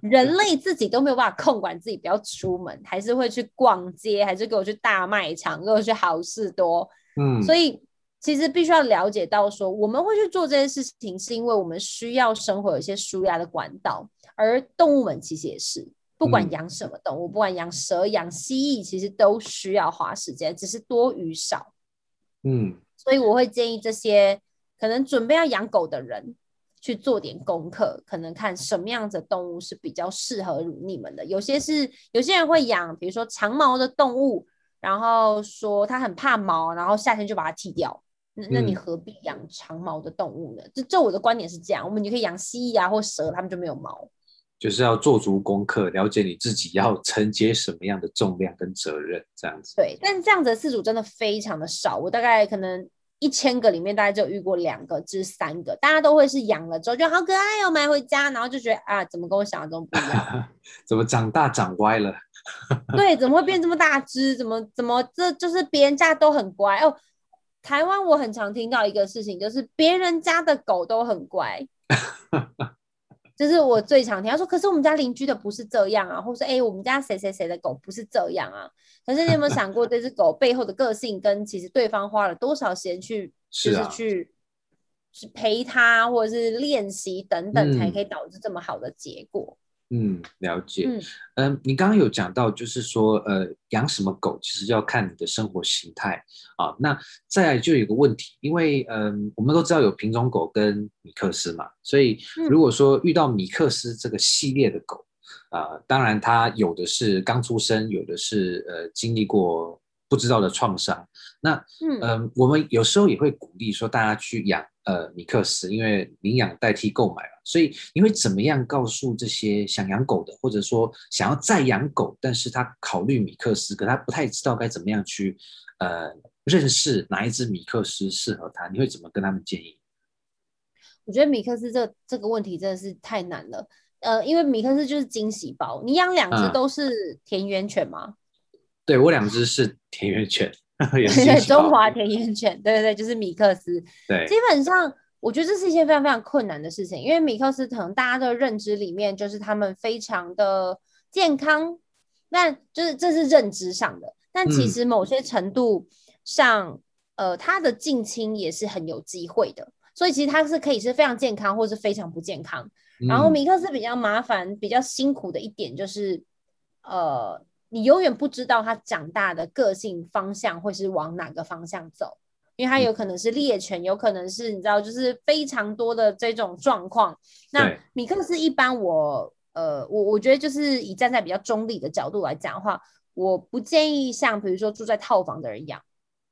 人 类自己都没有办法控管自己不要出门，还是会去逛街，还是给我去大卖场，给我去好事多。嗯，所以其实必须要了解到说，我们会去做这件事情，是因为我们需要生活有一些舒压的管道，而动物们其实也是。不管养什么动物，不管养蛇、养蜥蜴，其实都需要花时间，只是多与少。嗯，所以我会建议这些可能准备要养狗的人去做点功课，可能看什么样子的动物是比较适合你们的。有些是有些人会养，比如说长毛的动物，然后说他很怕毛，然后夏天就把它剃掉。那那你何必养长毛的动物呢？这这我的观点是这样，我们你可以养蜥蜴啊或蛇，它们就没有毛。就是要做足功课，了解你自己要承接什么样的重量跟责任，这样子。对，但这样子的饲主真的非常的少。我大概可能一千个里面大概就遇过两个至三个，大家都会是养了之后觉得好可爱哦，买回家，然后就觉得啊，怎么跟我想象中不一样？怎么长大长歪了？对，怎么会变这么大只？怎么怎么这就是别人家都很乖哦？台湾我很常听到一个事情，就是别人家的狗都很乖。这是我最常听，他说：“可是我们家邻居的不是这样啊，或是哎，我们家谁谁谁的狗不是这样啊。”可是你有没有想过，这只狗背后的个性跟其实对方花了多少时间去，就是去去陪它，或者是练习等等，才可以导致这么好的结果。嗯，了解。嗯，嗯，你刚刚有讲到，就是说，呃，养什么狗其实要看你的生活形态啊。那再来就有个问题，因为嗯，我们都知道有品种狗跟米克斯嘛，所以如果说遇到米克斯这个系列的狗，啊，呃，当然它有的是刚出生，有的是呃经历过不知道的创伤。那嗯，呃，我们有时候也会鼓励说大家去养。呃，米克斯，因为领养代替购买了，所以你会怎么样告诉这些想养狗的，或者说想要再养狗，但是他考虑米克斯，可他不太知道该怎么样去呃认识哪一只米克斯适合他，你会怎么跟他们建议？我觉得米克斯这这个问题真的是太难了，呃，因为米克斯就是惊喜包。你养两只都是田园犬吗？嗯、对我两只是田园犬。对，中华田园犬，对对对，就是米克斯。对，基本上我觉得这是一件非常非常困难的事情，因为米克斯可能大家的认知里面就是他们非常的健康，那就是这是认知上的。但其实某些程度上，嗯、呃，它的近亲也是很有机会的，所以其实它是可以是非常健康，或是非常不健康。嗯、然后米克斯比较麻烦、比较辛苦的一点就是，呃。你永远不知道他长大的个性方向会是往哪个方向走，因为他有可能是猎犬，有可能是你知道，就是非常多的这种状况。那米克斯一般我呃我我觉得就是以站在比较中立的角度来讲的话，我不建议像比如说住在套房的人养。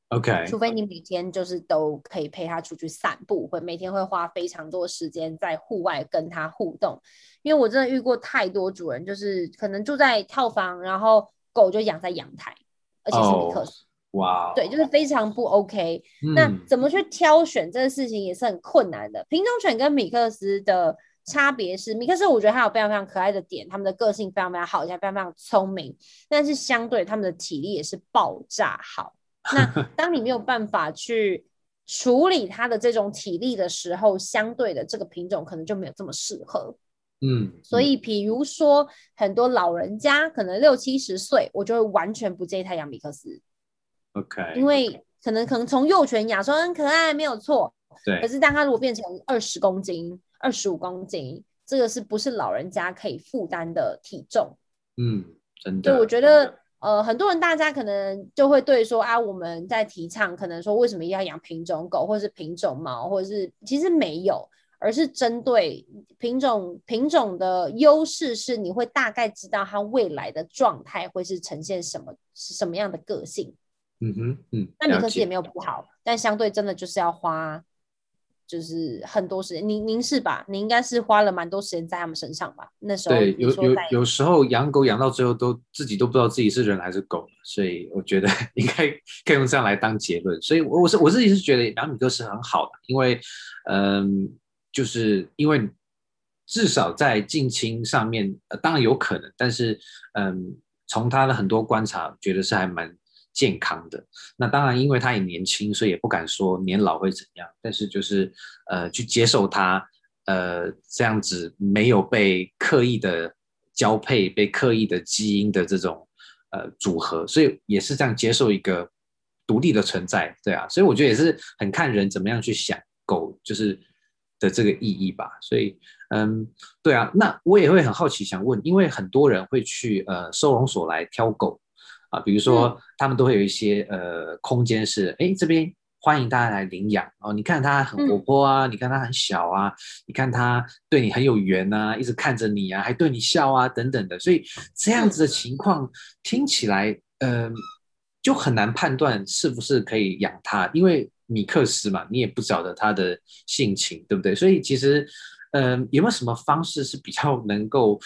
OK，除非你每天就是都可以陪他出去散步，会每天会花非常多时间在户外跟他互动。因为我真的遇过太多主人，就是可能住在套房，然后狗就养在阳台，而且是米克斯。哇，oh, wow. 对，就是非常不 OK。嗯。那怎么去挑选这个事情也是很困难的。品种犬跟米克斯的差别是，米克斯我觉得它有非常非常可爱的点，它们的个性非常非常好，而且非常非常聪明，但是相对它们的体力也是爆炸好。那当你没有办法去处理它的这种体力的时候，相对的这个品种可能就没有这么适合。嗯，所以比如说很多老人家可能六七十岁，我就会完全不建议他养米克斯。OK，因为可能可能从幼犬养说很可爱没有错，对。可是当他如果变成二十公斤、二十五公斤，这个是不是老人家可以负担的体重？嗯，真的。对，我觉得。呃，很多人大家可能就会对说啊，我们在提倡，可能说为什么要养品种狗，或者是品种猫，或者是其实没有，而是针对品种品种的优势是你会大概知道它未来的状态会是呈现什么是什么样的个性。嗯哼，嗯，那米克斯也没有不好，但相对真的就是要花。就是很多时间，您您是吧？您应该是花了蛮多时间在他们身上吧？那时候对，有有有时候养狗养到最后都自己都不知道自己是人还是狗，所以我觉得 应该可以用这样来当结论。所以我，我我是我自己是觉得养米哥是很好的，因为嗯，就是因为至少在近亲上面，呃，当然有可能，但是嗯，从他的很多观察，觉得是还蛮。健康的，那当然，因为他也年轻，所以也不敢说年老会怎样。但是就是呃，去接受他呃这样子没有被刻意的交配、被刻意的基因的这种呃组合，所以也是这样接受一个独立的存在，对啊。所以我觉得也是很看人怎么样去想狗就是的这个意义吧。所以嗯，对啊，那我也会很好奇想问，因为很多人会去呃收容所来挑狗。啊，比如说他们都会有一些、嗯、呃空间是，哎，这边欢迎大家来领养哦。你看它很活泼啊，嗯、你看它很小啊，你看它对你很有缘啊，一直看着你啊，还对你笑啊等等的。所以这样子的情况听起来，嗯、呃，就很难判断是不是可以养它，因为米克斯嘛，你也不晓得它的性情，对不对？所以其实，嗯、呃，有没有什么方式是比较能够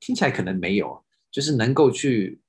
听起来可能没有，就是能够去。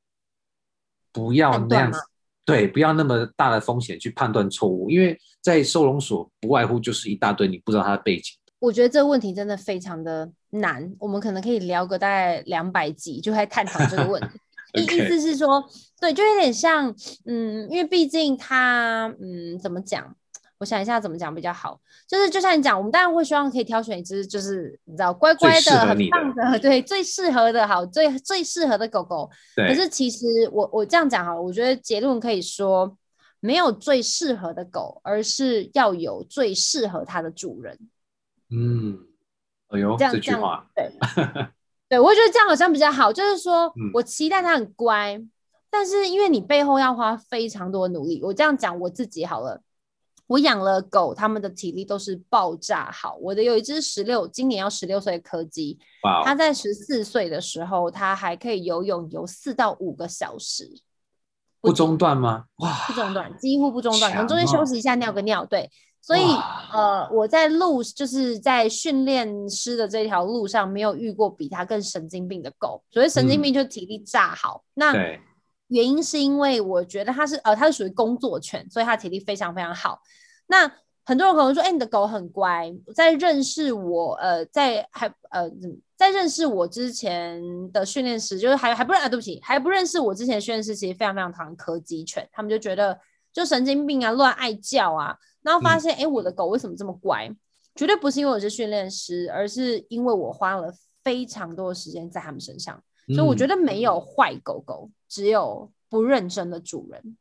不要那样子，对，不要那么大的风险去判断错误，因为在收容所不外乎就是一大堆你不知道他的背景。我觉得这个问题真的非常的难，我们可能可以聊个大概两百集，就在探讨这个问题。意.意思是说，对，就有点像，嗯，因为毕竟他，嗯，怎么讲？我想一下怎么讲比较好。就是就像你讲，我们当然会希望可以挑选一只，就是你知道，乖乖的、很棒的，对，最适合的好，最最适合的狗狗。对可是其实我我这样讲好了，我觉得结论可以说，没有最适合的狗，而是要有最适合它的主人。嗯，哎呦，这样这句话，对。对，我觉得这样好像比较好，就是说我期待它很乖，嗯、但是因为你背后要花非常多的努力。我这样讲我自己好了，我养了狗，它们的体力都是爆炸好。我的有一只十六，今年要十六岁的柯基，哇它在十四岁的时候，它还可以游泳游四到五个小时，不中断吗？哇，不中断，几乎不中断，可能中间休息一下尿个尿，对。所以，呃，我在路就是在训练师的这条路上，没有遇过比它更神经病的狗。所谓神经病，就是体力炸好。嗯、那原因是因为我觉得它是呃，它是属于工作犬，所以它体力非常非常好。那很多人可能说，哎、欸，你的狗很乖。在认识我，呃，在还呃，在认识我之前的训练师，就是还还不认啊，对不起，还不认识我之前的训练师，其实非常非常讨厌柯基犬，他们就觉得就神经病啊，乱爱叫啊。然后发现，哎、嗯，我的狗为什么这么乖？绝对不是因为我是训练师，而是因为我花了非常多的时间在他们身上。嗯、所以我觉得没有坏狗狗，只有不认真的主人。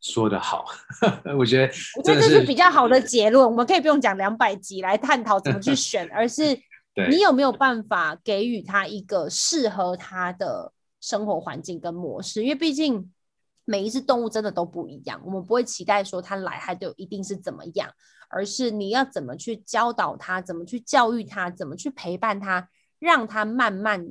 说得好，我觉得，我觉得这是比较好的结论。我们可以不用讲两百集来探讨怎么去选，而是 你有没有办法给予他一个适合他的生活环境跟模式？因为毕竟。每一只动物真的都不一样，我们不会期待说它来它就一定是怎么样，而是你要怎么去教导它，怎么去教育它，怎么去陪伴它，让它慢慢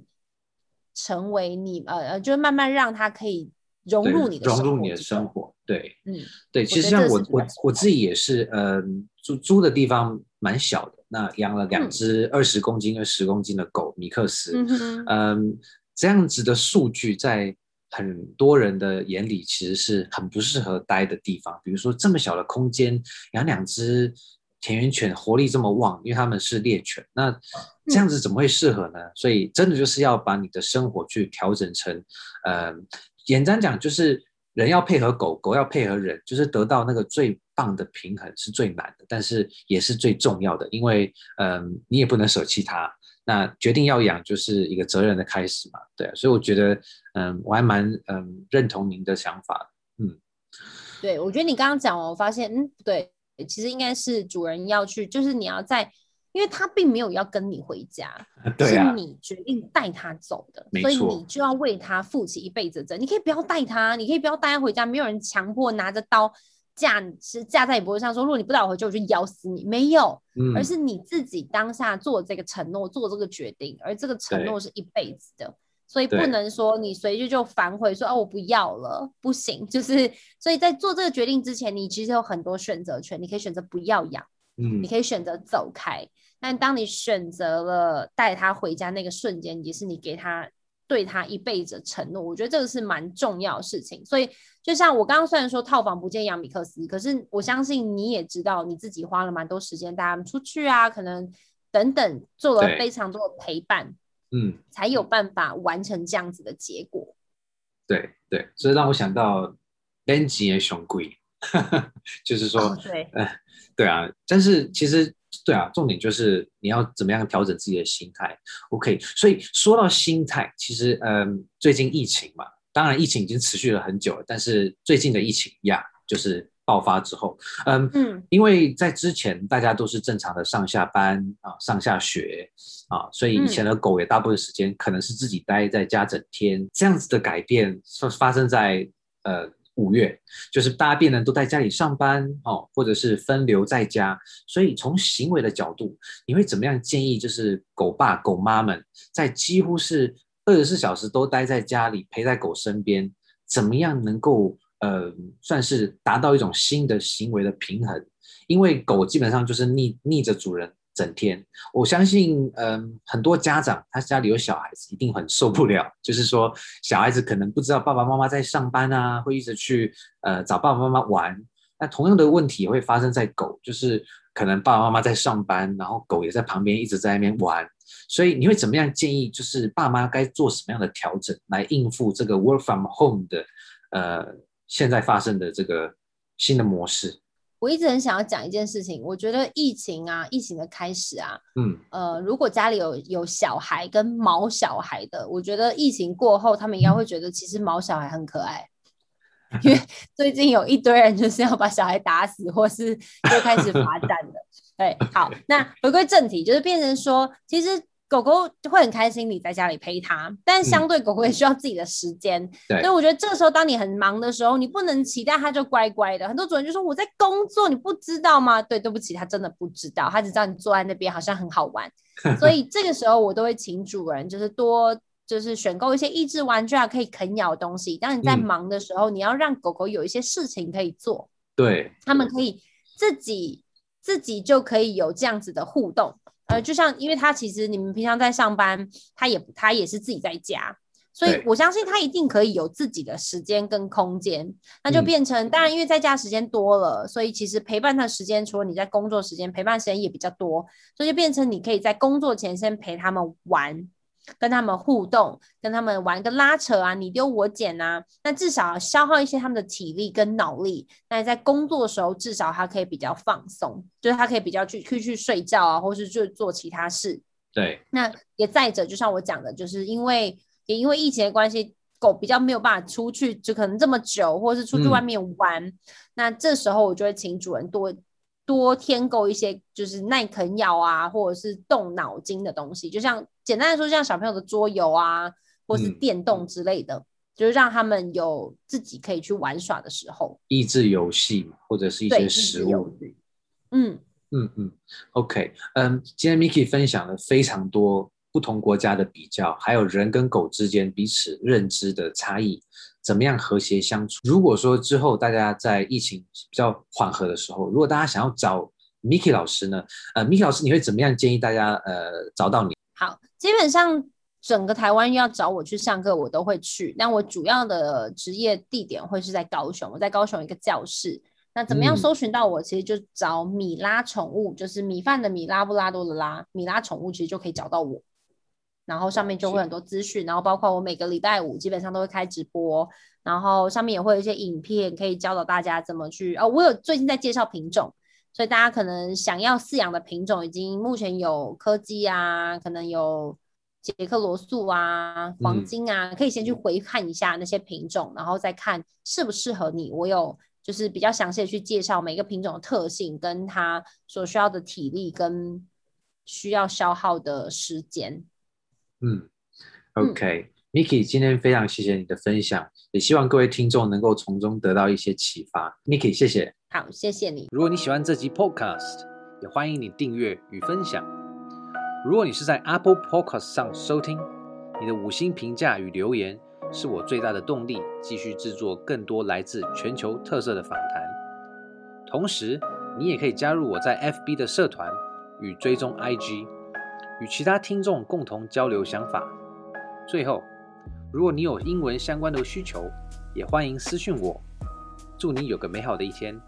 成为你呃呃，就是慢慢让它可以融入你的生活，融入你的生活。对，嗯，对，其实像我我我自己也是，嗯，租租的地方蛮小的，那养了两只二十公斤二十公斤的狗，米克斯，嗯，这样子的数据在。很多人的眼里其实是很不适合待的地方，比如说这么小的空间养两只田园犬，活力这么旺，因为他们是猎犬，那这样子怎么会适合呢？所以真的就是要把你的生活去调整成，呃，简单讲就是人要配合狗狗要配合人，就是得到那个最棒的平衡是最难的，但是也是最重要的，因为嗯、呃，你也不能舍弃它。那决定要养就是一个责任的开始嘛，对，所以我觉得，嗯，我还蛮嗯认同您的想法，嗯，对，我觉得你刚刚讲完，我发现，嗯，对，其实应该是主人要去，就是你要在，因为他并没有要跟你回家，对啊，是你决定带他走的，所以你就要为他负起一辈子的责任。你可以不要带他，你可以不要带他回家，没有人强迫拿着刀。架是架在你脖子上说，如果你不带我回去，我就咬死你。没有，嗯、而是你自己当下做这个承诺，做这个决定，而这个承诺是一辈子的，对所以不能说你随时就反悔说，哦啊我不要了，不行。就是所以在做这个决定之前，你其实有很多选择权，你可以选择不要养，嗯，你可以选择走开。但当你选择了带他回家那个瞬间，也是你给他。对他一辈子的承诺，我觉得这个是蛮重要的事情。所以，就像我刚刚虽然说套房不建议养米克斯，可是我相信你也知道，你自己花了蛮多时间带他们出去啊，可能等等做了非常多的陪伴，嗯，才有办法完成这样子的结果。对对，所以让我想到 Benji 也熊贵，就是说，哦、对、呃，对啊，但是其实。对啊，重点就是你要怎么样调整自己的心态。OK，所以说到心态，其实嗯，最近疫情嘛，当然疫情已经持续了很久了，但是最近的疫情呀，就是爆发之后，嗯嗯，因为在之前大家都是正常的上下班啊，上下学啊，所以以前的狗也大部分时间可能是自己待在家整天，这样子的改变是发生在呃。五月，就是大家变得都在家里上班哦，或者是分流在家，所以从行为的角度，你会怎么样建议？就是狗爸狗妈们在几乎是二十四小时都待在家里陪在狗身边，怎么样能够呃算是达到一种新的行为的平衡？因为狗基本上就是逆逆着主人整天，我相信，嗯，很多家长他家里有小孩子，一定很受不了。就是说，小孩子可能不知道爸爸妈妈在上班啊，会一直去呃找爸爸妈妈玩。那同样的问题也会发生在狗，就是可能爸爸妈妈在上班，然后狗也在旁边一直在那边玩。所以你会怎么样建议？就是爸妈该做什么样的调整来应付这个 work from home 的呃现在发生的这个新的模式？我一直很想要讲一件事情，我觉得疫情啊，疫情的开始啊，嗯，呃，如果家里有有小孩跟毛小孩的，我觉得疫情过后，他们应该会觉得其实毛小孩很可爱，因为 最近有一堆人就是要把小孩打死，或是就开始罚站的。对，好，那回归正题，就是变成说，其实。狗狗就会很开心你在家里陪它，但相对狗狗也需要自己的时间。嗯、所以我觉得这个时候当你很忙的时候，你不能期待它就乖乖的。很多主人就说我在工作，你不知道吗？对，对不起，它真的不知道，它只知道你坐在那边好像很好玩。所以这个时候我都会请主人就是多就是选购一些益智玩具啊，可以啃咬的东西。当你在忙的时候，嗯、你要让狗狗有一些事情可以做，对，他们可以自己自己就可以有这样子的互动。呃，就像，因为他其实你们平常在上班，他也他也是自己在家，所以我相信他一定可以有自己的时间跟空间，那就变成，当然因为在家时间多了，所以其实陪伴他的时间，除了你在工作时间，陪伴时间也比较多，所以就变成你可以在工作前先陪他们玩。跟他们互动，跟他们玩个拉扯啊，你丢我捡啊，那至少消耗一些他们的体力跟脑力。那在工作的时候，至少他可以比较放松，就是他可以比较去去去睡觉啊，或是去做其他事。对。那也再者，就像我讲的，就是因为也因为疫情的关系，狗比较没有办法出去，就可能这么久，或是出去外面玩。嗯、那这时候我就会请主人多。多添购一些就是耐啃咬啊，或者是动脑筋的东西，就像简单来说，像小朋友的桌游啊，或是电动之类的，嗯、就是让他们有自己可以去玩耍的时候。益智游戏或者是一些食物。嗯嗯嗯，OK，嗯，今天 Miki 分享了非常多不同国家的比较，还有人跟狗之间彼此认知的差异。怎么样和谐相处？如果说之后大家在疫情比较缓和的时候，如果大家想要找 Miki 老师呢？呃，Miki 老师，你会怎么样建议大家呃找到你？好，基本上整个台湾要找我去上课，我都会去。但我主要的职业地点会是在高雄，我在高雄一个教室。那怎么样搜寻到我？嗯、其实就找米拉宠物，就是米饭的米，拉布拉多的拉，米拉宠物，其实就可以找到我。然后上面就会很多资讯，然后包括我每个礼拜五基本上都会开直播，然后上面也会有一些影片可以教导大家怎么去哦。我有最近在介绍品种，所以大家可能想要饲养的品种已经目前有柯基啊，可能有杰克罗素啊、黄金啊，可以先去回看一下那些品种，然后再看适不适合你。我有就是比较详细的去介绍每个品种的特性，跟它所需要的体力跟需要消耗的时间。嗯，OK，Miki，今天非常谢谢你的分享，也希望各位听众能够从中得到一些启发。Miki，谢谢。好，谢谢你。如果你喜欢这集 Podcast，也欢迎你订阅与分享。如果你是在 Apple Podcast 上收听，你的五星评价与留言是我最大的动力，继续制作更多来自全球特色的访谈。同时，你也可以加入我在 FB 的社团与追踪 IG。与其他听众共同交流想法。最后，如果你有英文相关的需求，也欢迎私讯我。祝你有个美好的一天。